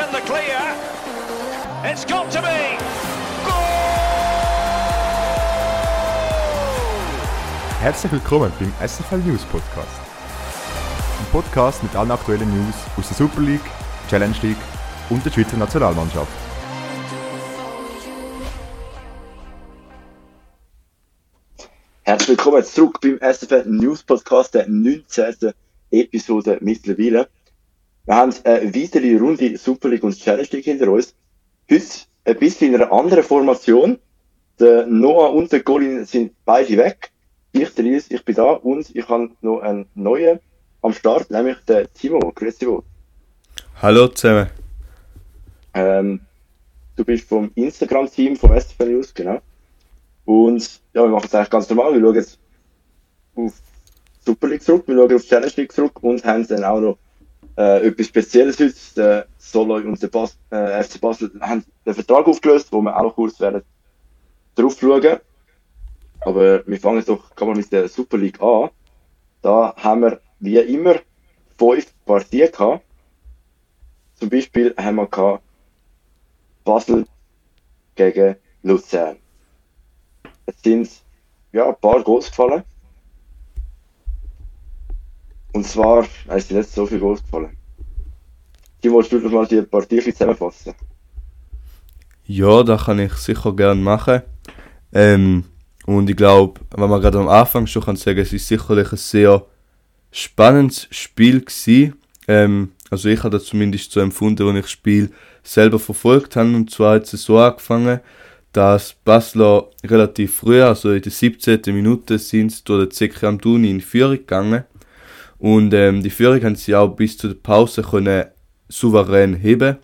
in the clear. It's got to be. Herzlich willkommen beim SFL News Podcast. Ein Podcast mit allen aktuellen News aus der Super League, Challenge League und der Schweizer Nationalmannschaft. Herzlich willkommen zurück beim SFL News Podcast, der 19. Episode mittlerweile. Wir haben eine weitere Runde Super League und Challenge League hinter uns. Heute ein bisschen in einer anderen Formation. Der Noah und der Colin sind beide weg. Ich, der Nils, ich bin da und ich habe noch einen neuen am Start, nämlich den Timo. Grüß dich wohl. Hallo zusammen. Ähm, du bist vom Instagram-Team vom SFL News, genau. Und ja, wir machen es eigentlich ganz normal. Wir schauen jetzt auf Super League zurück, wir schauen auf Challenge League zurück und haben dann auch noch äh, etwas Spezielles heute. Der Soloy und der Bas äh, FC Basel haben den Vertrag aufgelöst, wo wir auch noch kurz werden drauf schauen. Aber wir fangen doch kann man mit der Super League an. Da haben wir wie immer fünf Partien gehabt. Zum Beispiel haben wir gehabt Basel gegen Luzern. Es sind ja, ein paar Goals gefallen. Und zwar, es sind nicht so viele Goals gefallen. Die willst du doch mal die Partie zusammenfassen? Ja, das kann ich sicher gerne machen. Ähm, und ich glaube, wenn man gerade am Anfang schon kann sagen, es ist sicherlich ein sehr spannendes Spiel. Ähm, also ich habe das zumindest so empfunden, als ich das Spiel selber verfolgt habe. Und zwar hat es so angefangen, dass Basler relativ früh, also in der 17. Minute, sind sie durch den Zeki Amduni in Führung gegangen. Und ähm, die Führung haben sie auch bis zur Pause können souverän heben.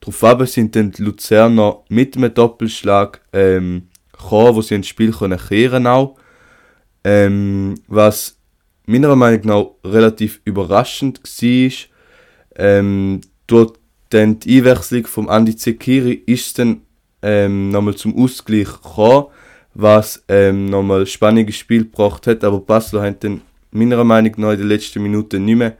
Daraufhin sind dann die Luzerner mit einem Doppelschlag ähm, gekommen, wo sie ins Spiel können kehren auch. Ähm, was meiner Meinung nach relativ überraschend war. Ähm, durch die Einwechslung vom Andi Zekiri ist dann ähm, nochmal zum Ausgleich gekommen, was ähm, nochmal spannendes Spiel gebracht hat, aber Basler hat dann meiner Meinung nach in den letzten Minuten nicht mehr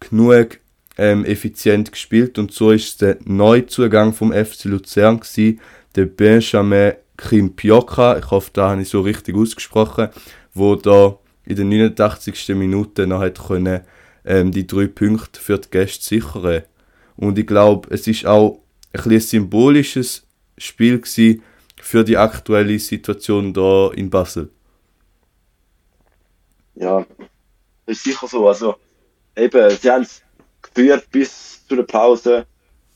genug ähm, effizient gespielt und so ist der Neuzugang vom FC Luzern gewesen, der Benjamin Krimpioka, ich hoffe, da habe ich so richtig ausgesprochen, wo da in der 89. Minute noch hat können, ähm, die drei Punkte für die Gäste sichern. Und ich glaube, es ist auch ein, ein symbolisches Spiel für die aktuelle Situation da in Basel. Ja, das ist sicher so. Also, eben, sie haben es geführt bis zu der Pause.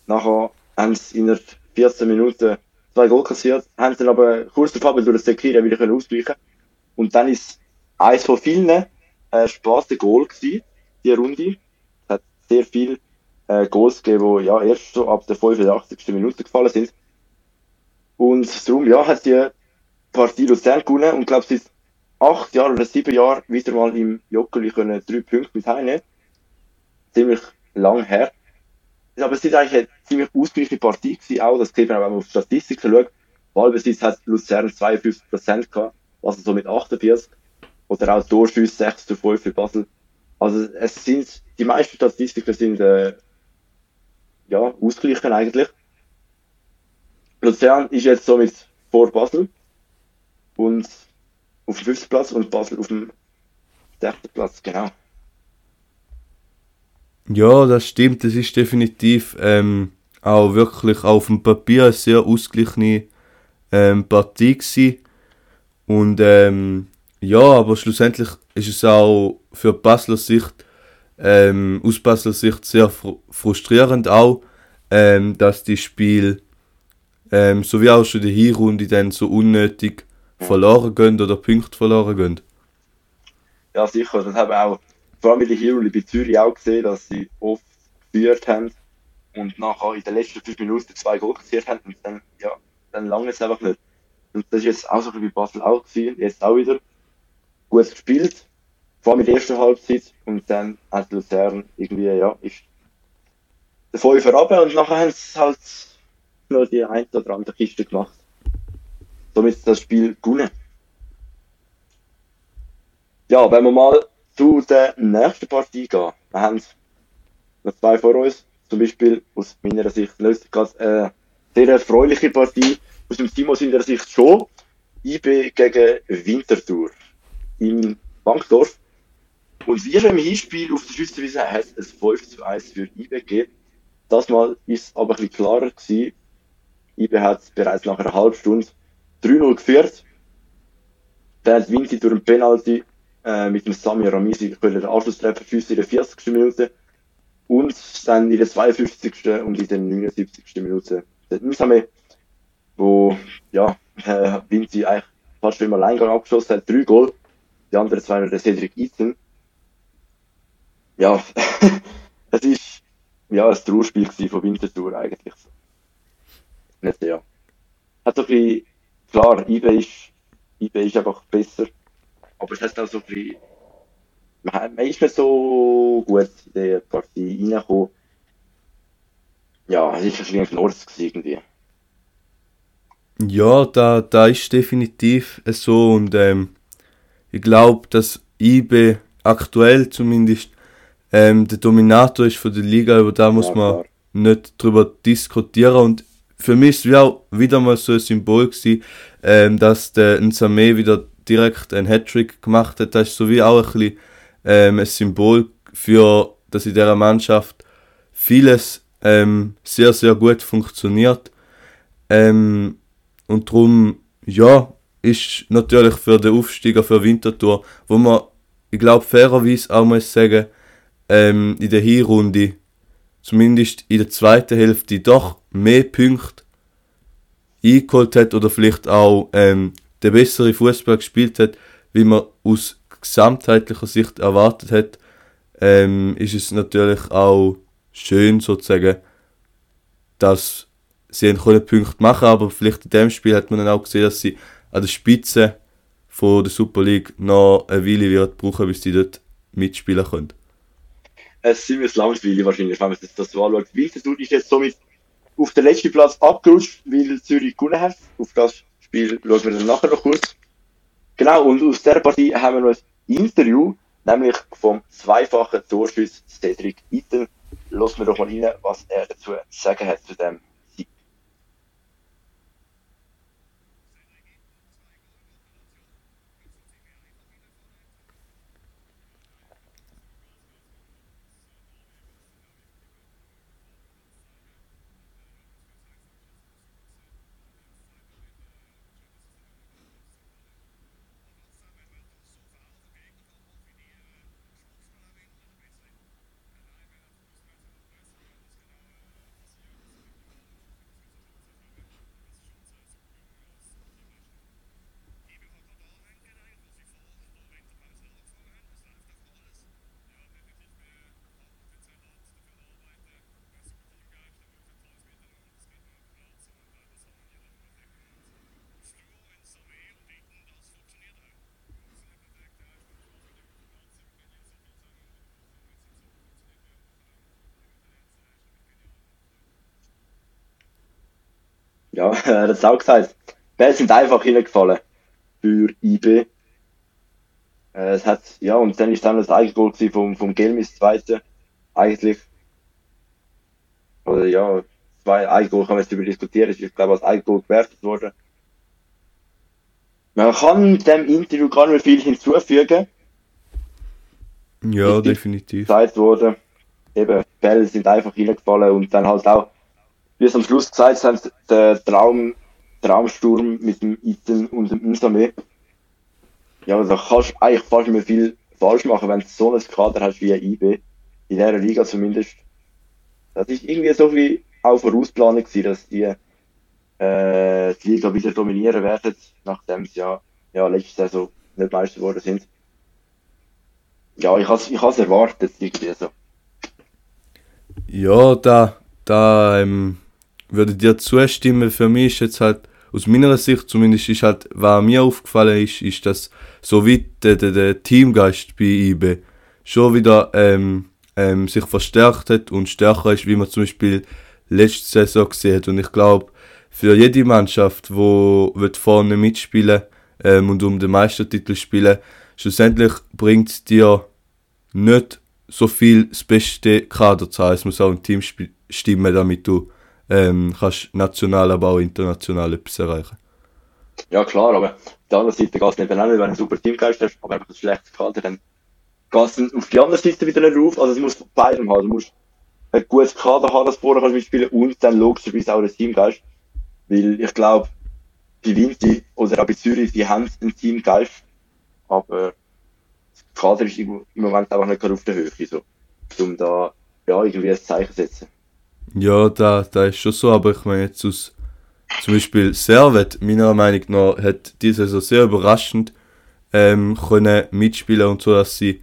Nachher haben sie in der 14 Minuten zwei Goal kassiert, haben sie dann aber kurz davor durch das Sekira wieder können ausgleichen Und dann ist eins von vielen äh, späten Goal gewesen, die Runde. Es hat sehr viel äh, Goals gegeben, die ja erst so ab der 85. Minute gefallen sind. Und darum, ja, hat die Partie Luzern gewonnen und glaube seit acht Jahren oder sieben Jahren wieder mal im Joggeli können drei Punkte mit heimnehmen. Ziemlich lang her. Aber es ist eigentlich eine ziemlich ausgeglichene Partie gewesen, auch. Das sieht man, wenn man auf Statistiken schaut. Ballbesitz hat Luzern 52% gehabt, also so mit 48. Oder auch Torschüsse 6 zu 5 für Basel. Also es sind, die meisten Statistiken sind, äh, ja, ausgeglichen eigentlich. Luzern ist jetzt somit vor Basel und auf dem fünften Platz und Basel auf dem sechsten Platz, genau. Ja, das stimmt. Das ist definitiv ähm, auch wirklich auf dem Papier eine sehr ausgeglichene ähm, Partie gewesen. Und ähm, ja, aber schlussendlich ist es auch für Basler Sicht, ähm, aus Basler Sicht sehr fr frustrierend auch, ähm, dass die Spiel ähm, so wie auch schon die Hinrunde dann so unnötig verloren gehen oder Punkte verloren gehen. Ja, sicher. Das haben auch vor allem in der Hinrunde bei Zürich auch gesehen, dass sie oft geführt haben und nachher in den letzten fünf Minuten zwei Goal kassiert haben und dann, ja, dann lange es einfach nicht. Und das ist jetzt auch so wie bei Basel auch gewesen, jetzt auch wieder gut gespielt, vor allem in der ersten Halbzeit und dann hat Luzern irgendwie, ja, ist der Fünfer runter und nachher haben sie halt nur die ein oder andere Kiste gemacht. Ist das Spiel gewonnen. Ja, wenn wir mal zu der nächsten Partie gehen. Wir haben noch zwei vor uns. zum Beispiel aus meiner Sicht eine sehr erfreuliche Partie, aus dem Timo seiner Sicht schon. IB gegen Winterthur in Bankdorf. Und schon im Hinspiel auf der Schweizer Wiese hat es ein 5 zu 1 für IB gegeben. Das Mal ist es aber ein bisschen klarer gewesen. IB hat bereits nach einer halben Stunde 3-0 geführt. Dann hat Vinci durch einen Penalty äh, mit dem Sami Ramisi können den Anschlusstreffer schiessen in der 40. Minute. Und dann in der 52. und in der 79. Minute der Usame, wo ja, äh, Vinci eigentlich fast im Alleingang abgeschossen hat, drei Goal. Die anderen zwei waren der Cedric Eaton. Ja, es ist ja ein Trauerspiel von Winterthur eigentlich. Nicht ja. Hat so ein bisschen, klar, IB ist, IB ist einfach besser, aber es hat auch so ein bisschen, man, man ist nicht so gut in die Partie reingekommen. Ja, es ist ein bisschen Nord irgendwie. Ja, da, da ist definitiv so und ähm, ich glaube, dass IB aktuell zumindest ähm, der Dominator ist von der Liga, über da muss Ja, man nicht drüber diskutieren und für mich wie auch wieder mal so ein Symbol gewesen, ähm, dass der Nsame wieder direkt einen Hattrick gemacht hat. Das ist so wie auch ein bisschen ähm, ein Symbol für, dass in dieser Mannschaft vieles ähm, sehr, sehr gut funktioniert. Ähm, und darum, ja, ist natürlich für den Aufsteiger für Winterthur, wo man, ich glaube, fairerweise auch muss sagen, ähm, in der Hinrunde, zumindest in der zweiten Hälfte, doch mehr Punkte eingeholt hat oder vielleicht auch ähm, der bessere Fußball gespielt hat, wie man aus gesamtheitlicher Sicht erwartet hat, ähm, ist es natürlich auch schön sozusagen, dass sie können Punkte machen, aber vielleicht in dem Spiel hat man dann auch gesehen, dass sie an der Spitze von der Super League noch eine Weile wird brauchen, bis sie dort mitspielen können. Es ist ziemlich langweilig wahrscheinlich, wenn man sich das so anschaut. Winterthur ist jetzt somit auf den letzten Platz abgerutscht, weil Zürich gewonnen hat. Auf das Spiel schauen wir dann nachher noch kurz. Genau, und aus dieser Partie haben wir noch ein Interview, nämlich vom zweifachen Torschütz Cedric Eaton. Lassen wir doch mal rein, was er dazu zu sagen hat zu dem Sieg. Ja, er hat es auch gesagt. Bälle sind einfach hingefallen für IB. Äh, Es hat, ja, und dann ist dann das Eigengoal vom, vom Gelmis zweite. Eigentlich. Oder ja, zwei Eigengoal kann man jetzt über diskutieren. Ist, ich glaube, als Eigengoal gewertet worden. Man kann dem Interview gar nicht mehr viel hinzufügen. Ja, definitiv. gesagt worden, eben, Bälle sind einfach hineingefallen und dann halt auch, wie es am Schluss gesagt haben, der Traum, Traumsturm mit dem Iten und dem Insame. Ja, da kannst du eigentlich fast nicht mehr viel falsch machen, wenn du so ein Kader hast wie ein IB, in dieser Liga zumindest. Das ist irgendwie so wie auch vorausplanend gewesen, dass die, äh, die Liga wieder dominieren werden, nachdem sie ja, ja letzte Saison nicht Meister geworden sind. Ja, ich has ich has erwartet, irgendwie so. Ja, da, da ähm, würde dir zustimmen. Für mich ist jetzt halt, aus meiner Sicht zumindest, ist halt, was mir aufgefallen ist, ist, dass so weit der, der, der Teamgeist bei IB schon wieder ähm, ähm, sich verstärkt hat und stärker ist, wie man zum Beispiel letzte Saison gesehen hat. Und ich glaube, für jede Mannschaft, wird vorne mitspielen ähm, und um den Meistertitel spielen, schlussendlich bringt es dir nicht so viel das beste Kader zu haben. Es muss auch ein Teamspiel stimmen, damit du ähm, kannst national, aber auch international etwas erreichen. Ja, klar, aber auf der anderen Seite geht es nicht auch nicht, wenn du einen super Teamgeist hast, aber einfach ein schlechtes Kader, dann geht es auf die andere Seite wieder nicht auf. Also, es muss von beidem haben. Du musst ein gutes Kader haben, das vorher kannst mitspielen und dann logischerweise auch ein Teamgeist. Weil ich glaube, bei Vinci oder auch bei Zürich, die haben einen Teamgeist, aber das Kader ist im Moment einfach nicht gerade auf der Höhe, so, um da ja, irgendwie ein Zeichen zu setzen. Ja, da, da ist schon so, aber ich meine jetzt aus zum Beispiel Servet, meiner Meinung nach, hat diese Saison sehr überraschend ähm, können mitspielen und so, dass sie,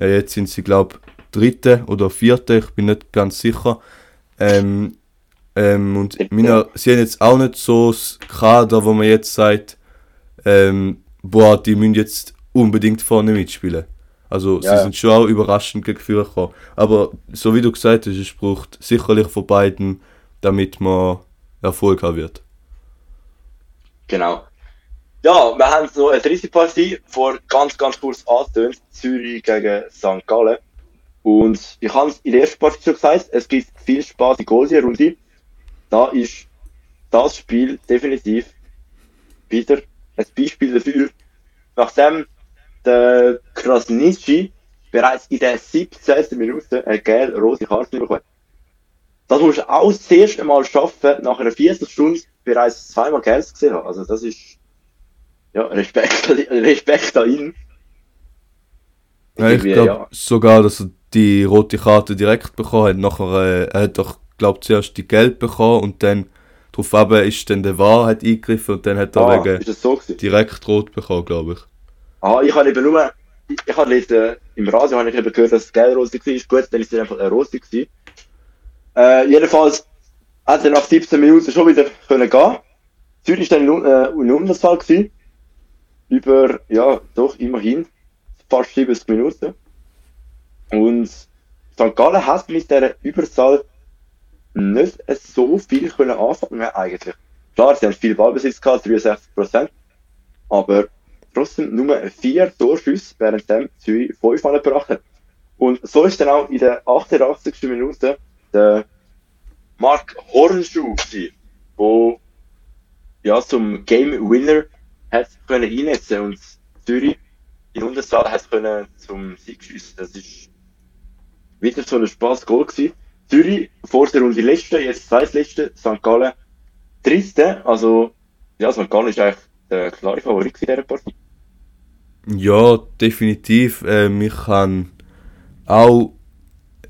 äh, jetzt sind sie glaube dritte oder vierte, ich bin nicht ganz sicher. Ähm, ähm, und meiner, sie haben jetzt auch nicht so das Kader, wo man jetzt sagt, ähm, boah, die müssen jetzt unbedingt vorne mitspielen. Also Ja. sie sind schon auch überraschend gegen Führer gekommen. Aber so wie du gesagt hast, es braucht sicherlich von beiden, damit man Erfolg haben wird. Genau. Ja, wir haben so eine dritte Partie vor ganz, ganz kurz angetönt. Zürich gegen St. Gallen. Und ich habe es in der ersten Partie schon gesagt, es gibt viel Spaß in Goal die Runde. Da ist das Spiel definitiv wieder ein Beispiel dafür. Nachdem der Krasnitschi bereits in der 17. Minute eine gelb-rote Karte bekommen. Das musst du auch das erste Mal schaffen, nach einer 40 Stunden bereits zweimal Gelb gesehen haben. Also das ist ja Respekt, Respekt an ihn. Ja, ich glaube ja. sogar, dass er die rote Karte direkt bekommen hat. Nachher, äh, er hat doch, glaube zuerst die gelb bekommen und dann darauf ist dann der Wahr hat eingegriffen und dann hat er Ah, wegen so direkt rot bekommen, glaube ich. Ah, ich habe eben nur, ich, ich habe gelesen, im Radio habe ich eben gehört, dass es gelb-rose war. Gut, dann ist es einfach eine rose gewesen. Äh, jedenfalls hat er nach 17 Minuten schon wieder können gehen. Zürich ist dann in, Un- äh, Unterzahl gewesen. Über, ja, doch, immerhin. Fast 70 Minuten. Und St. Gallen hat mit dieser Überzahl nicht so viel können anfangen eigentlich. Klar, sie haben viel Ballbesitz gehabt, 63%. Aber trotzdem nur vier Torschüsse, während dem Zürich fünf Mal gebracht hat. Und so ist dann auch in der 88. Minute der Mark Hornschuh wo ja zum Game Winner hat können einsetzen und Zürich in Unterzahl hat können zum Sieg schiessen. Das ist wieder so ein Spaß Goal gewesen. Zürich vor der Runde letzte, jetzt zweitletzte, St. Gallen dritte, also ja, St. Gallen ist eigentlich der klare Favorit in dieser Partie. Ja, definitiv. Ähm, ich kann auch,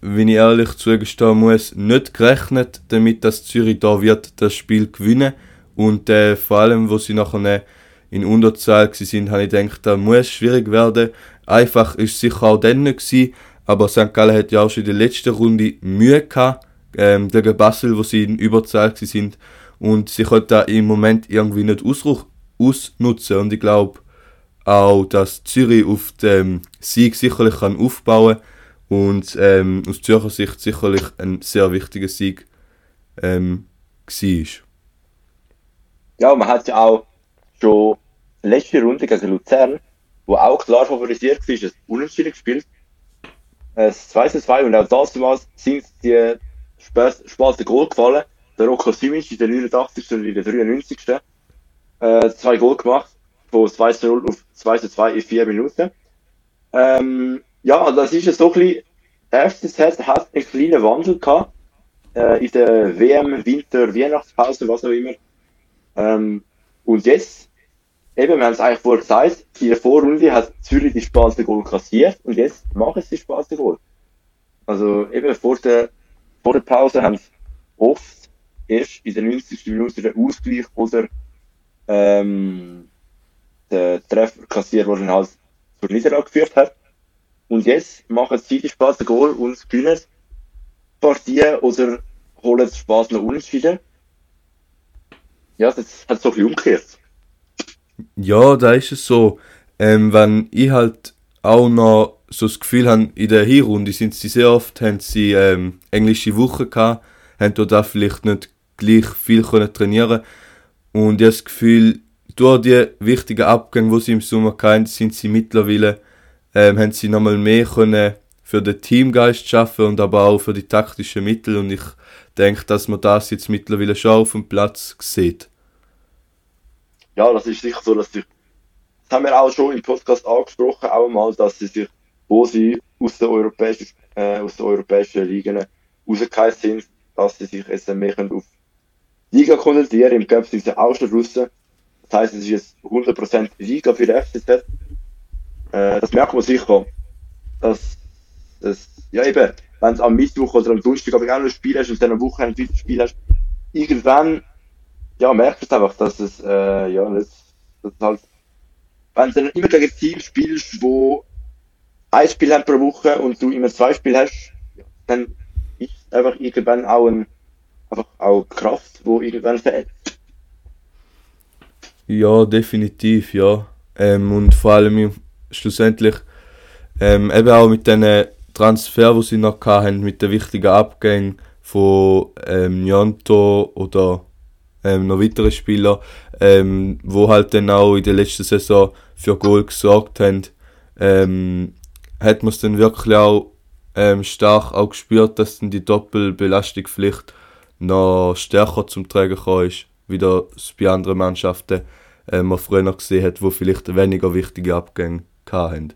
wenn ich ehrlich zugestehen muss, nicht gerechnet damit, dass Zürich da wird das Spiel gewinnen. Und äh, vor allem, wo sie nachher in Unterzahl sind, habe ich gedacht, da muss schwierig werden. Einfach ist es sicher auch dann nicht gewesen, aber St. Gallen hat ja auch schon in der letzten Runde Mühe gehabt, ähm, gegen Basel, wo sie in Überzahl sind. Und sie können da im Moment irgendwie nicht ausnutzen. Und ich glaube, auch, dass Zürich auf dem Sieg sicherlich kann aufbauen und ähm, aus Zürcher Sicht sicherlich ein sehr wichtiger Sieg ähm, war. Ja, man hat ja auch schon letzte Runde gegen Luzern, wo auch klar favorisiert war, ein Unentschieden gespielt. Äh, Das 2 zu 2 und auch damals sind die späten Goal gefallen. Der Rocco Simic in der 89. und in der 93. Äh, zwei Goal gemacht, von 2 zu 0 auf 2 zu 2 in 4 Minuten. Ähm, ja, das ist ja so ein bisschen, der FCZ hat einen kleinen Wandel gehabt, äh, in der WM, Winter, Weihnachtspause, was auch immer. Ähm, und jetzt, eben, wir haben es eigentlich vorher gesagt, in der Vorrunde hat Zürich die späte Goal kassiert und jetzt machen sie die späte Goal. Also eben vor der, vor der Pause haben sie oft erst in der 90. Minute den Ausgleich oder ähm, den Treffer kassiert, der dann halt zur Niederlage geführt hat. Und jetzt machen sie die späte Goal und gewinnen die Partie oder holen den Spaß noch unentschieden. Ja, das hat so bisschen umgekehrt. Ja, da ist es so. Ähm, wenn ich halt auch noch so das Gefühl habe, in der Hinrunde sind sie sehr oft, haben sie ähm, englische Wochen gehabt, haben dort auch vielleicht nicht gleich viel können trainieren und ich habe das Gefühl, durch die wichtigen Abgänge, die sie im Sommer hatten, sind sie mittlerweile, ähm, haben sie nochmal mehr können für den Teamgeist schaffen und aber auch für die taktischen Mittel und ich denke, dass man das jetzt mittlerweile schon auf dem Platz sieht. Ja, das ist sicher so, dass sich, das haben wir auch schon im Podcast angesprochen, auch mal, dass sie sich, wo sie aus den europäischen, äh, aus den europäischen Ligen rausgefallen sind, dass sie sich jetzt mehr auf Liga konzentrieren. Im Cup sind sie auch schon draussen. Das heisst, es ist jetzt 100% Liga für die FCZ. Äh, das merkt man sicher. Dass, dass, ja eben, wenn es am Mittwoch oder am Donnerstag auch noch ein Spiel hast und dann am Wochenende ein Spiel hast, irgendwann, ja, merkst du einfach, dass es, äh, ja, nicht, dass halt, wenn du immer gegen Teams spielst, wo ein Spiel haben pro Woche und du immer zwei Spiele hast, dann ist einfach irgendwann auch ein, einfach auch Kraft, wo irgendwann fehlt. Ja, definitiv, ja. Ähm, und vor allem schlussendlich ähm, eben auch mit den Transfer, die sie noch hatten, mit den wichtigen Abgängen von ähm, Janto oder ähm, noch weiteren Spieler, ähm, wo halt dann auch in der letzten Saison für Goal gesorgt haben, ähm, hat man es dann wirklich auch ähm, stark auch gespürt, dass dann die Doppelbelastung vielleicht noch stärker zum Tragen gekommen ist, wie das bei anderen Mannschaften äh, man früher noch gesehen hat, wo vielleicht weniger wichtige Abgänge hatten.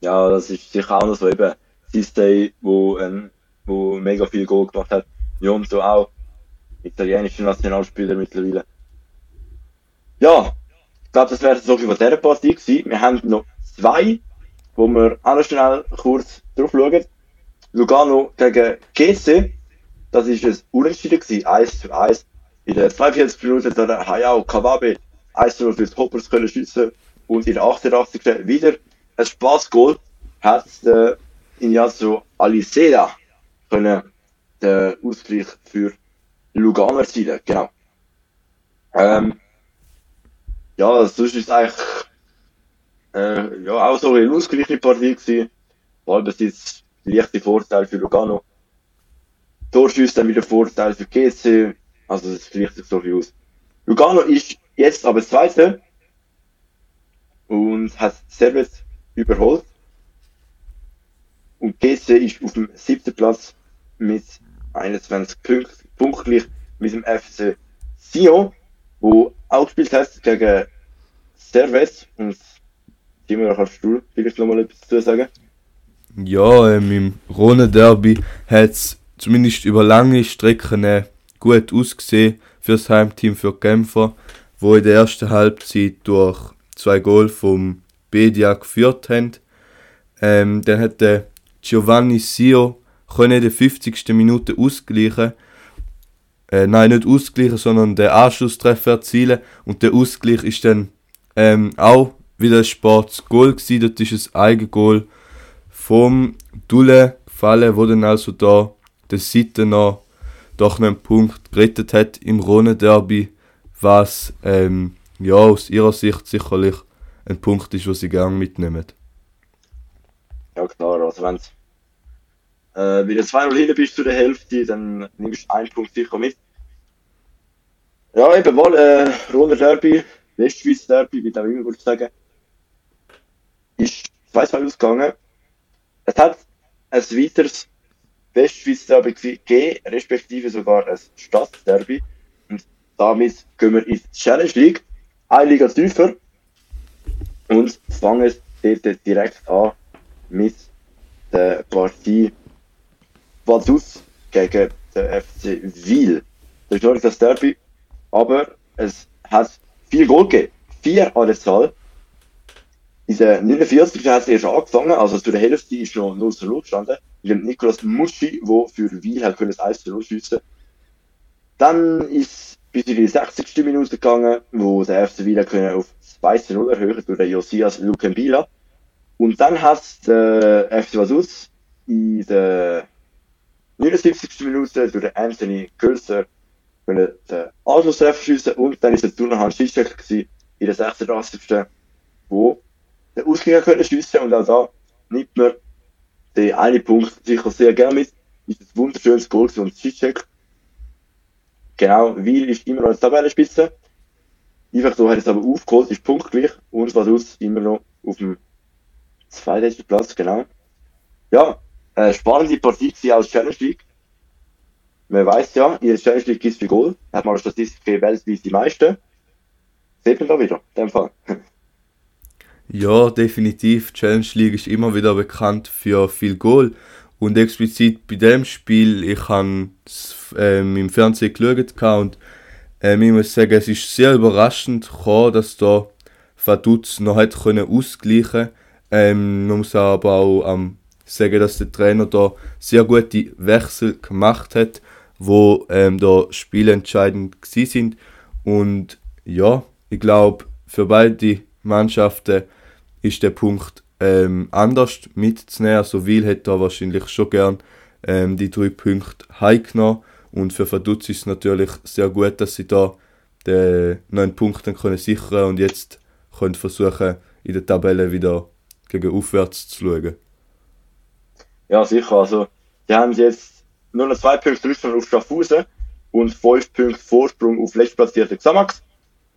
Ja, das ist sicher auch noch so eben Sistay, wo, ähm, wo mega viel Goal gemacht hat. Jonto auch, italienischer Nationalspieler mittlerweile. Ja, ich glaube, das wäre so viel von dieser Partie gewesen. Wir haben noch zwei, wo wir auch noch schnell kurz drauf schauen. Lugano gegen GC, das ist ein Unentschieden gewesen, 1 zu 1. In der 42 Minuten hat der Hayao Kawabe 1 zu 0 fürs Hoppers können schiessen und in der 88. wieder ein Spaßgoal hat der Ignazio Aliseda können den Ausgleich für Lugano erzielen, genau. Ähm, ja, sonst ist es eigentlich äh, ja, auch so eine ausgeglichene Partie gewesen. Ballbesitz, leichte Vorteil für Lugano. Torschüsse dann wieder Vorteil für GC. Also, das gleicht sich so viel aus. Lugano ist jetzt aber Zweite und hat Servet überholt. Und GC ist auf dem siebten Platz mit 21 Punkten, punktgleich mit dem FC Sion, wo auch gespielt hat gegen Servet. Und Timo, da kannst du vielleicht noch mal etwas dazu sagen? Ja, im Rhone-Derby hat es zumindest über lange Strecken äh, gut ausgesehen für das Heimteam für die Kämpfer, wo in der ersten Halbzeit durch zwei Goal vom Bedia geführt haben. Ähm, dann hat der Giovanni Sio in der 50. Minute ausgleichen. Äh, nein, nicht ausgleichen, sondern den Anschlusstreffer erzielen. Und der Ausgleich ist dann ähm, auch wieder ein Sportsgoal gewesen. Dort ist ein Eigengoal vom Dulle gefallen, wo dann also da der Seite noch doch einen Punkt gerettet hat im Rhone-Derby, was ähm, ja aus ihrer Sicht sicherlich ein Punkt ist, den sie gerne mitnehmen. Ja klar, also wenn äh, wieder 2-0 hinten bist zu der Hälfte, dann nimmst du einen Punkt sicher mit. Ja, eben mal äh, Rhone Derby, Westschweiz Derby, wie auch immer würde ich sagen, ist 2-2 ausgegangen. Es hat ein weiteres Westschweiz Derby gegeben, respektive sogar ein Stadtderby. Und damit gehen wir in die Challenge League, eine Liga tiefer und fangen dort direkt an mit der Partie Vaduz gegen den FC Wiel. Das ist noch nicht das Derby, aber es hat vier Goal gegeben. Vier an der Zahl. In der 49. hat es erst angefangen, also zu der Hälfte ist noch 0 zu 0 gestanden. Mit dem Nikolaus Muschi, der für Wiel hat können das 1 zu 0 schiessen. Dann ist bis in die 60. Minute gegangen, wo der FC Wiel können auf 2 zu 0 erhöhen durch den Josias Lukembila. Und dann hat der FC Vaduz in der 79. Minute durch den Anthony Kölzer können den Anschlusstreffer schiessen und dann ist der Tunahan Schischek in der 86. wo den können schiessen und auch da nimmt man den einen Punkt sicher sehr gerne mit. Ist ein wunderschönes Goal von Schischek. Genau, Wiel ist immer noch als Tabellenspitze. Einfach so hat es aber aufgeholt, ist punktgleich und Vaduz immer noch auf dem zweitletzten Platz, genau. ja, äh, spannende Partie gewesen als Challenge League. Man weiß ja, in der Challenge League ist für Goal. Hat man eine Statistik weltweit die meisten. Sieht man da wieder, in dem Fall. Ja, definitiv. Challenge League ist immer wieder bekannt für viel Goal. Und explizit bei dem Spiel, ich habe ähm, im Fernsehen geschaut und ähm, ich muss sagen, es ist sehr überraschend gekommen, dass da Vaduz noch hat können ausgleichen ähm, Man muss aber auch ähm, sagen, dass der Trainer da sehr gute Wechsel gemacht hat, wo ähm, da spielentscheidend gewesen sind. Und ja, ich glaube, für beide Mannschaften ist der Punkt ähm, anders mitzunehmen. Also Wil hätte da wahrscheinlich schon gern ähm, die drei Punkte heimgenommen. Und für Vaduz ist es natürlich sehr gut, dass sie da den neun Punkte können sichern und jetzt können versuchen, in der Tabelle wieder gegen aufwärts zu schauen. Ja, sicher. Also, die haben jetzt nur noch zwei Punkte Rückstand auf Schaffhausen und fünf Punkte Vorsprung auf letztplatzierte Xamax.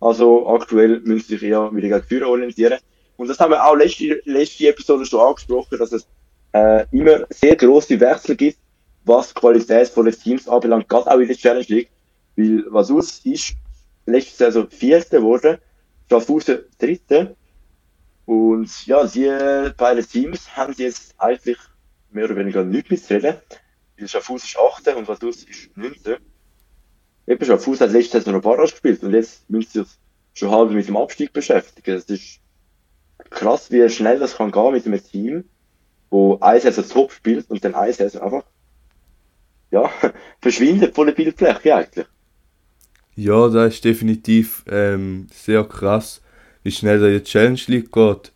Also, aktuell müssen sie sich eher wieder gegen Führer orientieren. Und das haben wir auch letzte, letzte Episode schon angesprochen, dass es äh, immer sehr große Wechsel gibt, was die Qualität von den Teams anbelangt, gerade auch in der Challenge League. Weil was aus ist, letzte Saison Vierte geworden, Schaffhausen Dritte. Und ja, die beiden Teams haben jetzt eigentlich mehr oder weniger nichts mitzureden. Weil Schaffhausen ist Achte und Vaduz ist Neunte. Eben Schaffhausen hat letzte Saison noch Barrage gespielt und jetzt müssen sie sich schon halb mit dem Abstieg beschäftigen. Das ist krass, wie schnell das kann gehen mit einem Team, wo Saison top spielt und dann Saison einfach ja, verschwindet von der Bildfläche eigentlich. Ja, das ist definitiv ähm, sehr krass, wie schnell da die Challenge League geht.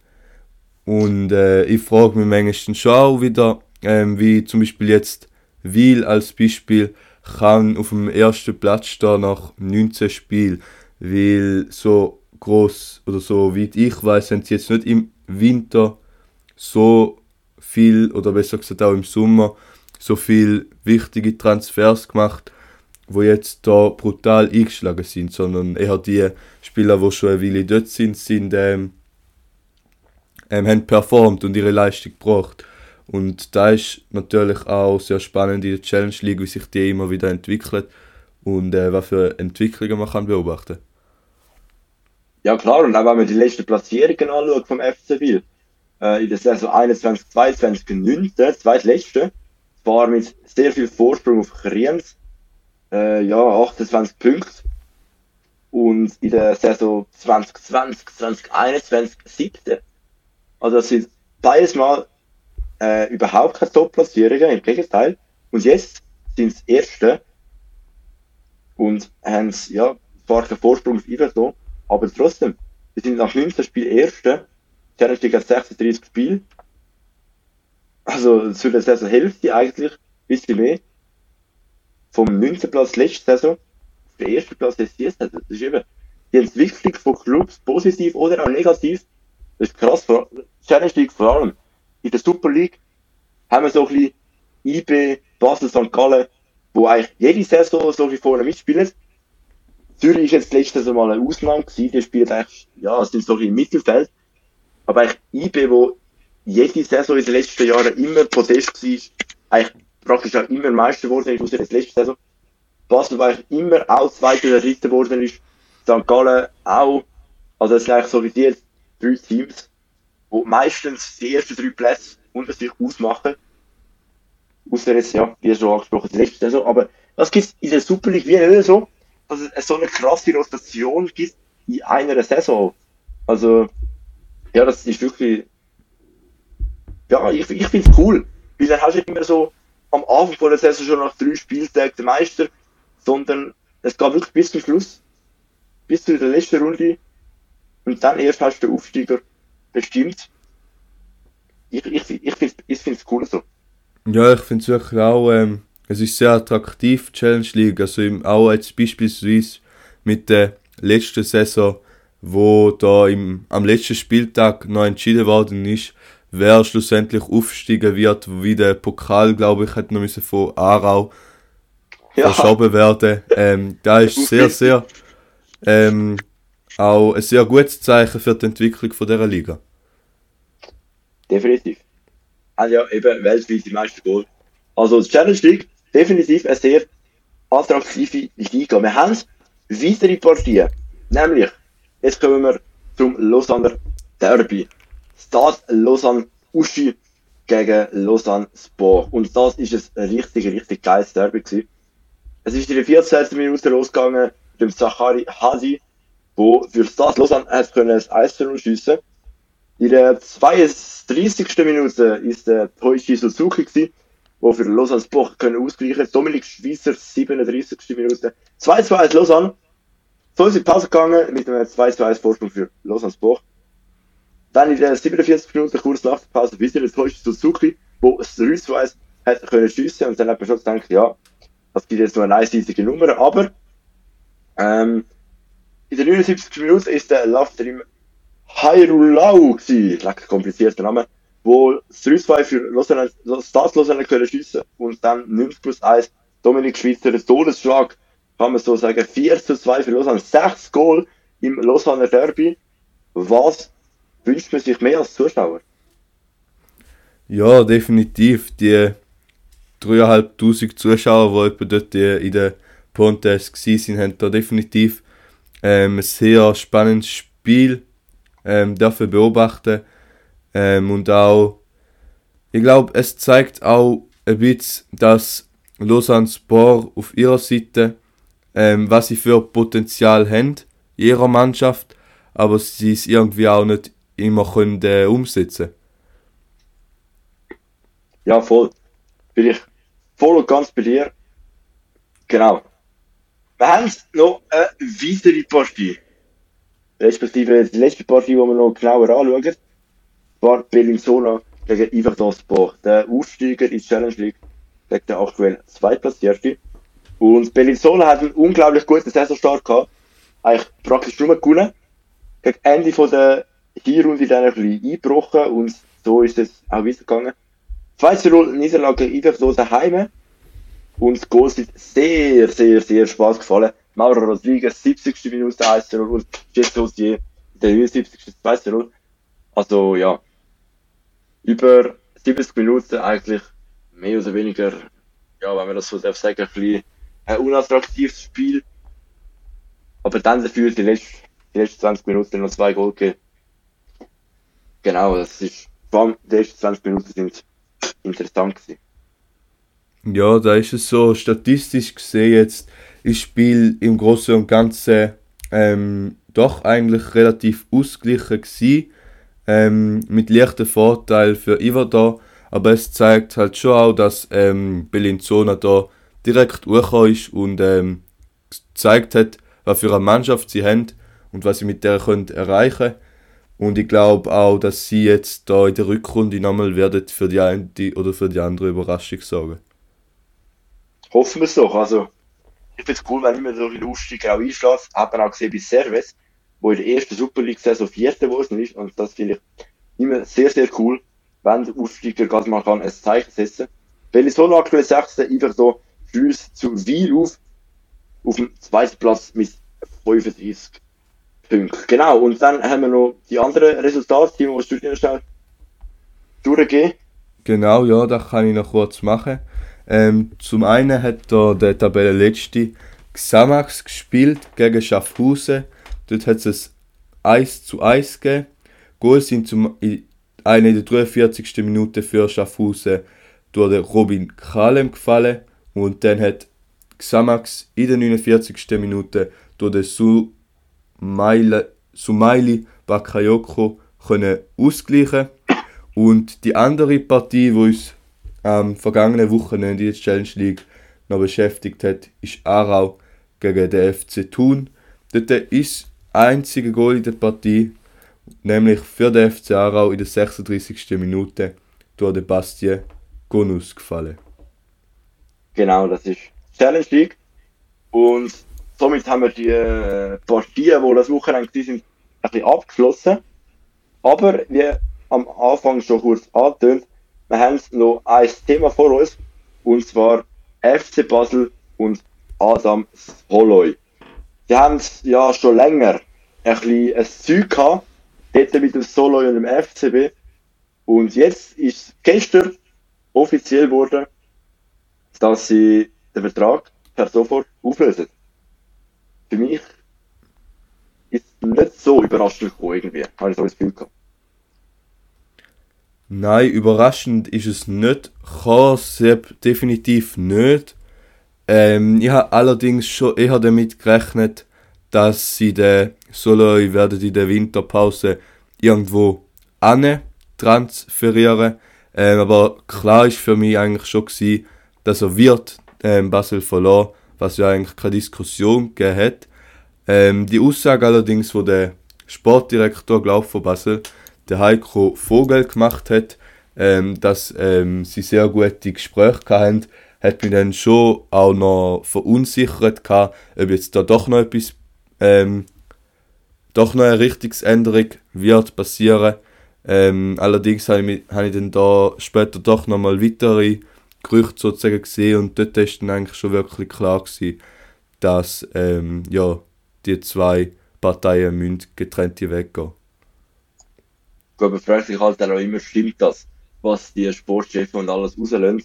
Und äh, ich frage mich manchmal schon auch wieder, ähm, wie zum Beispiel jetzt Wiel als Beispiel kann auf dem ersten Platz stehen nach 19 Spielen, weil so groß oder so weit ich weiß, haben sie jetzt nicht im Winter so viel oder besser gesagt auch im Sommer so viel wichtige Transfers gemacht, wo jetzt da brutal eingeschlagen sind, sondern eher die Spieler, die schon eine Weile dort sind, sind ähm, ähm, haben performt und ihre Leistung gebracht. Und da ist natürlich auch sehr spannend in der Challenge League, wie sich die immer wieder entwickelt und äh, was für Entwicklungen man kann beobachten Ja klar, und auch wenn man die letzten Platzierungen anschaut vom FC Wil, äh, in der Saison 21, 22, 9, zweitletzte, zwar mit sehr viel Vorsprung auf Kriens, äh, ja, 28 Punkte, und in der Saison 2020, 2021, 7. Also das sind beides Mal äh, überhaupt keine Top-Platzierungen, im Gegenteil. Und jetzt sind es Erste und haben ja zwar keinen Vorsprung auf Everton, aber trotzdem, wir sind nach 19 Spielen Erste. Challenge League hat 36 Spiele. Also zu der Saison Hälfte eigentlich, ein bisschen mehr. Vom 19. Platz letzte Saison auf den ersten Platz des Saison. Das ist eben die Entwicklung von Clubs, positiv oder auch negativ. Das ist krass. Challenge League vor allem. In der Super League haben wir so ein bisschen IB, Basel, St. Gallen, wo eigentlich jede Saison so wie vorne mitspielen. Zürich ist jetzt letztes mal eine Ausnahme gewesen. Die spielen eigentlich, ja, sind so im Mittelfeld. Aber eigentlich IB, wo jede Saison in den letzten Jahren immer Podest war, eigentlich praktisch auch immer Meister geworden ist, außer der letzten Saison. Basel, war eigentlich immer auch Zweiter oder Dritter geworden ist. St. Gallen auch. Also es sind eigentlich so wie die drei Teams, die meistens die ersten drei Plätze unter sich ausmachen. Außer jetzt, ja, wie schon angesprochen, die letzte Saison. Aber das gibt es in der Super League wie nicht so, dass es so eine krasse Rotation gibt in einer Saison. Also, ja, das ist wirklich, ja, ich, ich finde es cool. Weil dann hast du immer so am Anfang von der Saison schon nach drei Spieltagen den Meister, sondern es geht wirklich bis zum Schluss, bis zu der letzten Runde und dann erst hast du den Aufsteiger bestimmt. Ich, ich, ich finde es cool so. Ja, ich finde es wirklich auch, ähm, es ist sehr attraktiv, die Challenge League. Also auch jetzt beispielsweise mit der letzten Saison, wo da im, am letzten Spieltag noch entschieden worden ist, wer schlussendlich aufsteigen wird, wie der Pokal, glaube ich, hat noch müssen von Aarau Ja. verschoben werden. Ähm, da ist sehr, sehr ähm, auch ein sehr gutes Zeichen für die Entwicklung von dieser Liga. Definitiv. haben ja eben weltweit die meisten Goal. Also die Challenge League, definitiv eine sehr attraktive Liga. Wir haben weitere Partien, nämlich, jetzt kommen wir zum Lausanne Derby. Stade Lausanne Uschi gegen Lausanne Sport. Und das ist ein richtig, richtig geiles Derby gewesen. Es ist in der 14. Minute losgegangen mit dem Zachary Hadi, wo für Stade Lausanne hat können ein 1 schiessen. In der 32. Minute ist der Toichi Suzuki gewesen, wo für Lausanne Sport können ausgleichen. Dominik Schweizer 37. Minute 2-2 Lausanne. So ist die Pause gegangen mit einem 2-2 Vorsprung für Lausanne Sport. Dann in der 47 Minuten kurz nach der Pause wieder der Toichi Suzuki, wo es 3-2 hat können schiessen und dann hat man schon gedacht, ja, das gibt jetzt nur eine einseitige Nummer, aber ähm, in der 79. Minute ist der Laufstream Hairulau gewesen, lecker komplizierter Name, wo das 3-2 für Lausanne, Stars Lausanne können schiessen und dann 90 plus 1 Dominik Schweizer, der Todesschlag, kann man so sagen, 4 zu 2 für Lausanne, 6 Goal im Lausanne Derby. Was wünscht man sich mehr als Zuschauer? Ja, definitiv. Die 3'500 Zuschauer, die dort in der Pontes waren, haben da definitiv ähm, ein sehr spannendes Spiel ähm, dafür beobachten. Ähm, und auch, ich glaube, es zeigt auch ein bisschen, dass Lausanne Sport auf ihrer Seite, ähm, was sie für Potenzial haben ihrer Mannschaft, aber sie es irgendwie auch nicht immer können, äh, umsetzen Ja, voll. Bin ich voll und ganz bei dir. Genau. Wir haben noch eine weitere Partie. Respektive die letzte Partie, die wir noch genauer anschauen. War Bellinzona gegen Iverdon Sport. Der Aufsteiger in Challenge League gegen den aktuell Zweitplatzierte. Und Bellinzona hat einen unglaublich guten Saisonstart gehabt. Eigentlich praktisch nur gewonnen. Gegen Ende von der Hinrunde dann ein bisschen eingebrochen und so ist es auch weitergegangen. 2-0 Niederlage gegen Iverdon daheim. Und das Goal sind sehr, sehr, sehr Spaß gefallen. Mauro Rodriguez, 70. Minute 1 0 und Jesse Osier, der 79. 2 0. Also, ja. Über 70 Minuten eigentlich mehr oder weniger, ja, wenn man das so darf sagen, ein bisschen ein unattraktives Spiel. Aber dann dafür die letzten, die letzten 20 Minuten noch zwei Goal gegeben. Genau, das ist, vor allem die letzten 20 Minuten sind interessant gewesen. Ja, da ist es so, statistisch gesehen jetzt ist das Spiel im Großen und Ganzen ähm, doch eigentlich relativ ausgeglichen gewesen, ähm, mit leichten Vorteil für Iverdor, aber es zeigt halt schon auch, dass ähm, Bellinzona da direkt hochgekommen ist und ähm, gezeigt hat, was für eine Mannschaft sie haben und was sie mit der können erreichen und ich glaube auch, dass sie jetzt da in der Rückrunde nochmal werden für die eine oder für die andere Überraschung sorgen. Hoffen wir es doch. Also, ich finde es cool, wenn immer so Aufsteiger auch einschlägt. Hat man auch gesehen bei Serves, wo in der ersten Super League-Saison Vierter geworden ist. Und das finde ich immer sehr, sehr cool, wenn der Aufsteiger gerade mal kann ein Zeichen setzen Weil so aktuell Sechste einfach so Schluss zu Wiel auf, auf dem zweiten Platz mit 35 Punkten. Genau, und dann haben wir noch die anderen Resultate, die wir dir schnell durchgehen. Genau, ja, das kann ich noch kurz machen. Ähm, zum einen hat da der Tabellenletzte Xamax gespielt gegen Schaffhausen. Dort hat es ein 1 zu 1 gegeben. Goal sind zum eine in der 43. Minute für Schaffhausen durch den Robin Kalem gefallen und dann hat Xamax in der 49. Minute durch den Sumaili, Sumaili Bakayoko können ausgleichen und die andere Partie, die uns am vergangenen Wochenende in der Challenge League noch beschäftigt hat, ist Aarau gegen den FC Thun. Dort ist einzige Goal in der Partie, nämlich für den FC Aarau in der 36. Minute durch den Bastien Gonus gefallen. Genau, das ist Challenge League. Und somit haben wir die äh, Partien, die das Wochenende sind, ein bisschen abgeschlossen. Aber wie am Anfang schon kurz angetönt, wir haben noch ein Thema vor uns, und zwar FC Basel und Adam Soloy. Die haben ja schon länger ein bisschen ein Zeug gehabt, dort mit dem Soloy und dem FCB. Und jetzt ist gestern offiziell geworden, dass sie den Vertrag per sofort auflösen. Für mich ist es nicht so überraschend gekommen, irgendwie. Habe ich so ein Gefühl gehabt. Nein, überraschend ist es nicht. Sepp definitiv nicht. Ähm, ich habe allerdings schon eher damit gerechnet, dass sie den Solo werden in der Winterpause irgendwo ane transferieren. Ähm, aber klar ist für mich eigentlich schon gewesen, dass er wird ähm, Basel verloren, was ja eigentlich keine Diskussion gegeben hat. Ähm, die Aussage allerdings, wo der Sportdirektor glaub von Basel, der Heiko Vogel gemacht hat, ähm, dass ähm, sie sehr gute Gespräche hatten, hat mich dann schon auch noch verunsichert gehabt, ob jetzt da doch noch etwas, ähm, doch noch eine Richtungsänderung wird passieren. Ähm, allerdings habe ich, habe ich dann da später doch noch mal weitere Gerüchte sozusagen gesehen und dort ist dann eigentlich schon wirklich klar gewesen, dass ähm, ja, die zwei Parteien müssen getrennte weggehen. Ich glaube, fragt sich halt auch immer, stimmt das, was die Sportchefs und alles rauslösen?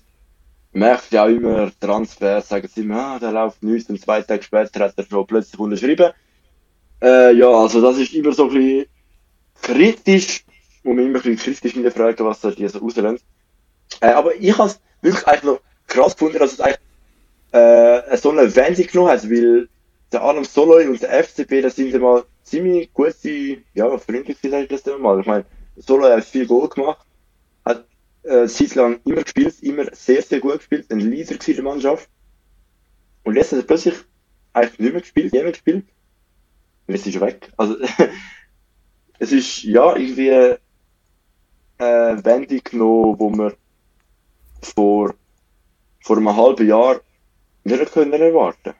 Man merkt ja auch immer, Transfer, sagen sie immer, ah, der läuft nichts und zwei Tage später hat er schon plötzlich unterschrieben. Äh, ja, also das ist immer so ein bisschen kritisch, und man immer ein bisschen kritisch hinterfragen, was die so rauslösen. Äh, aber ich habe es wirklich eigentlich noch krass gefunden, dass es eigentlich äh, so eine Wendung genommen hat, weil der Adam Soloy und der FCB, das sind ja mal ziemlich gute, ja, Freunde sag ich das mal. Ich meine, Soloy hat viel Goal gemacht, hat äh, Zeit lang immer gespielt, immer sehr, sehr gut gespielt, ein Leader in der Mannschaft. Und jetzt hat er plötzlich eigentlich nicht mehr gespielt, nicht mehr gespielt. Jetzt ist er weg. Also, es ist, ja, irgendwie äh, Wendung genommen, wo man vor, vor einem halben Jahr nicht können erwarten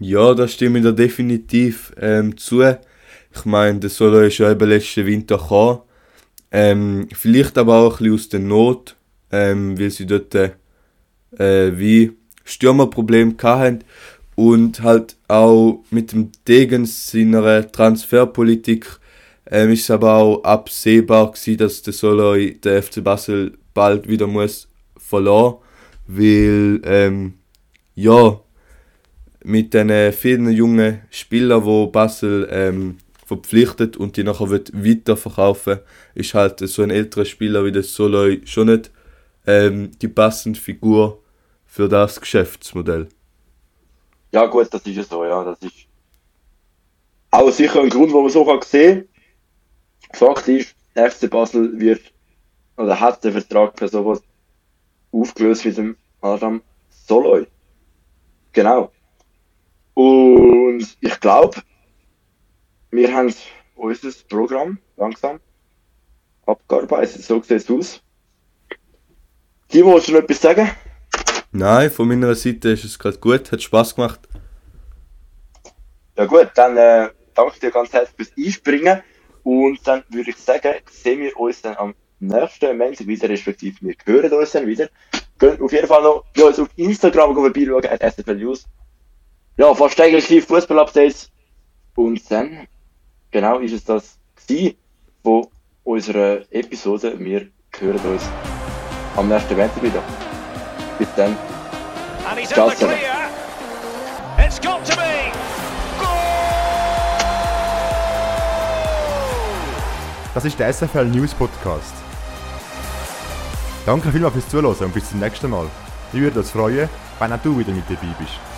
Ja, da stimme ich da definitiv ähm, zu. Ich meine, der Solo ist ja eben letzten Winter gekommen. Ähm, vielleicht aber auch ein bisschen aus der Not, ähm, weil sie dort äh, wie Stürmerproblem hatten und halt auch mit dem Degens seiner Transferpolitik ähm, ist es aber auch absehbar gewesen, dass der Solo der FC Basel bald wieder muss verloren, weil ähm, ja mit den vielen jungen Spielern, wo Basel ähm, verpflichtet und die nachher wird weiterverkaufen, ist halt so ein älterer Spieler wie der Soloy schon nicht ähm, die passende Figur für das Geschäftsmodell. Ja gut, das ist ja so, ja, das ist auch sicher ein Grund, wo man so kann sehen. Fakt ist, FC Basel wird oder hat den Vertrag per sowas aufgelöst mit dem Adam Soloy. Genau. Und ich glaube, wir haben unser Programm langsam abgearbeitet. So sieht es aus. Timo, willst du noch etwas sagen? Nein, von meiner Seite ist es gerade gut, hat Spaß gemacht. Ja gut, dann äh, danke dir ganz herzlich fürs Einspringen und dann würde ich sagen, sehen wir uns dann am nächsten Montag wieder, respektive wir hören uns dann wieder. Könnt auf jeden Fall noch bei uns auf Instagram vorbeischauen, at SFL News ja, fast tägliche Fußball-Updates. Und dann, genau, ist es das gewesen von unserer Episode. Wir hören uns am nächsten Montag wieder. Bis dann. Ciao zusammen. It's got to be. Das ist der SFL News Podcast. Danke vielmals fürs Zuhören und bis zum nächsten Mal. Ich würde uns freuen, wenn auch du wieder mit dabei bist.